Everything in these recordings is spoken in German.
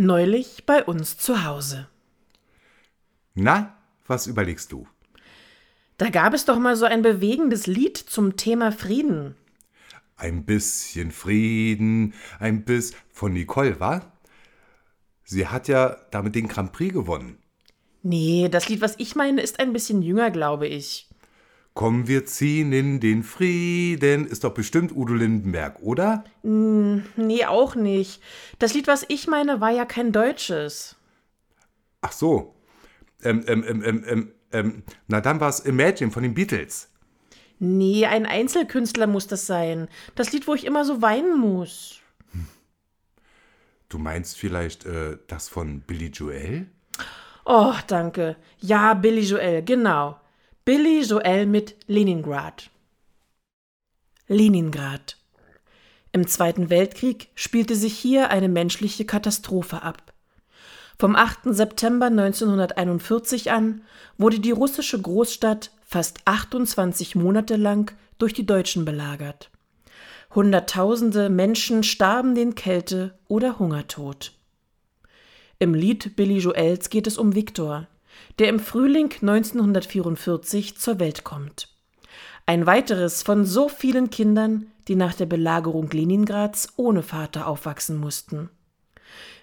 Neulich bei uns zu Hause. Na, was überlegst du? Da gab es doch mal so ein bewegendes Lied zum Thema Frieden. Ein bisschen Frieden, ein Biss von Nicole, wa? Sie hat ja damit den Grand Prix gewonnen. Nee, das Lied, was ich meine, ist ein bisschen jünger, glaube ich. Komm, wir ziehen in den Frieden, ist doch bestimmt Udo Lindenberg, oder? Hm, nee, auch nicht. Das Lied, was ich meine, war ja kein deutsches. Ach so. Ähm, ähm, ähm, ähm, ähm, ähm na dann war es Imagine von den Beatles. Nee, ein Einzelkünstler muss das sein. Das Lied, wo ich immer so weinen muss. Du meinst vielleicht äh, das von Billy Joel? Oh, danke. Ja, Billy Joel, genau. Billy Joel mit Leningrad. Leningrad. Im Zweiten Weltkrieg spielte sich hier eine menschliche Katastrophe ab. Vom 8. September 1941 an wurde die russische Großstadt fast 28 Monate lang durch die Deutschen belagert. Hunderttausende Menschen starben den Kälte- oder Hungertod. Im Lied Billy Joels geht es um Viktor, der im Frühling 1944 zur Welt kommt. Ein weiteres von so vielen Kindern, die nach der Belagerung Leningrads ohne Vater aufwachsen mussten.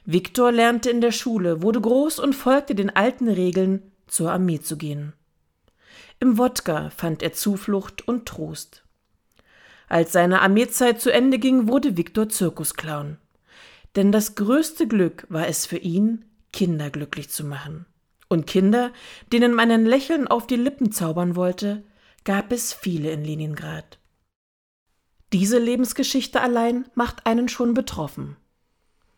Viktor lernte in der Schule, wurde groß und folgte den alten Regeln, zur Armee zu gehen. Im Wodka fand er Zuflucht und Trost. Als seine Armeezeit zu Ende ging, wurde Viktor Zirkusclown. Denn das größte Glück war es für ihn, Kinder glücklich zu machen. Und Kinder, denen man ein Lächeln auf die Lippen zaubern wollte, gab es viele in Leningrad. Diese Lebensgeschichte allein macht einen schon betroffen.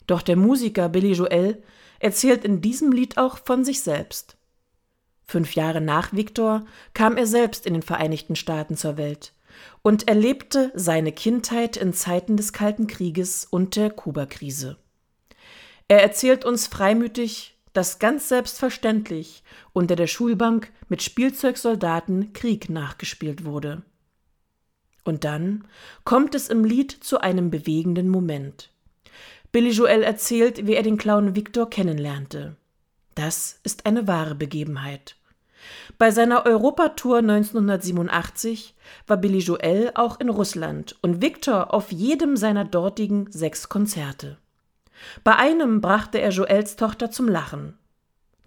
Doch der Musiker Billy Joel erzählt in diesem Lied auch von sich selbst. Fünf Jahre nach Viktor kam er selbst in den Vereinigten Staaten zur Welt und erlebte seine Kindheit in Zeiten des Kalten Krieges und der Kubakrise. Er erzählt uns freimütig, dass ganz selbstverständlich unter der Schulbank mit Spielzeugsoldaten Krieg nachgespielt wurde. Und dann kommt es im Lied zu einem bewegenden Moment. Billy Joel erzählt, wie er den Clown Victor kennenlernte. Das ist eine wahre Begebenheit. Bei seiner Europatour 1987 war Billy Joel auch in Russland und Victor auf jedem seiner dortigen sechs Konzerte. Bei einem brachte er Joels Tochter zum Lachen.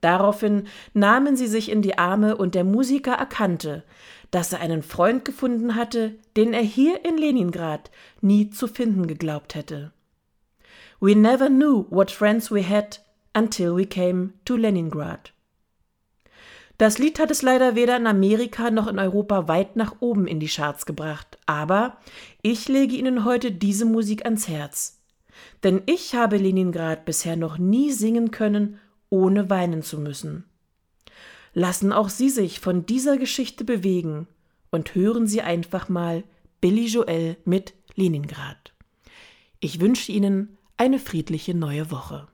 Daraufhin nahmen sie sich in die Arme und der Musiker erkannte, dass er einen Freund gefunden hatte, den er hier in Leningrad nie zu finden geglaubt hätte. We never knew what friends we had until we came to Leningrad. Das Lied hat es leider weder in Amerika noch in Europa weit nach oben in die Charts gebracht, aber ich lege Ihnen heute diese Musik ans Herz. Denn ich habe Leningrad bisher noch nie singen können, ohne weinen zu müssen. Lassen auch Sie sich von dieser Geschichte bewegen und hören Sie einfach mal Billy Joel mit Leningrad. Ich wünsche Ihnen eine friedliche neue Woche.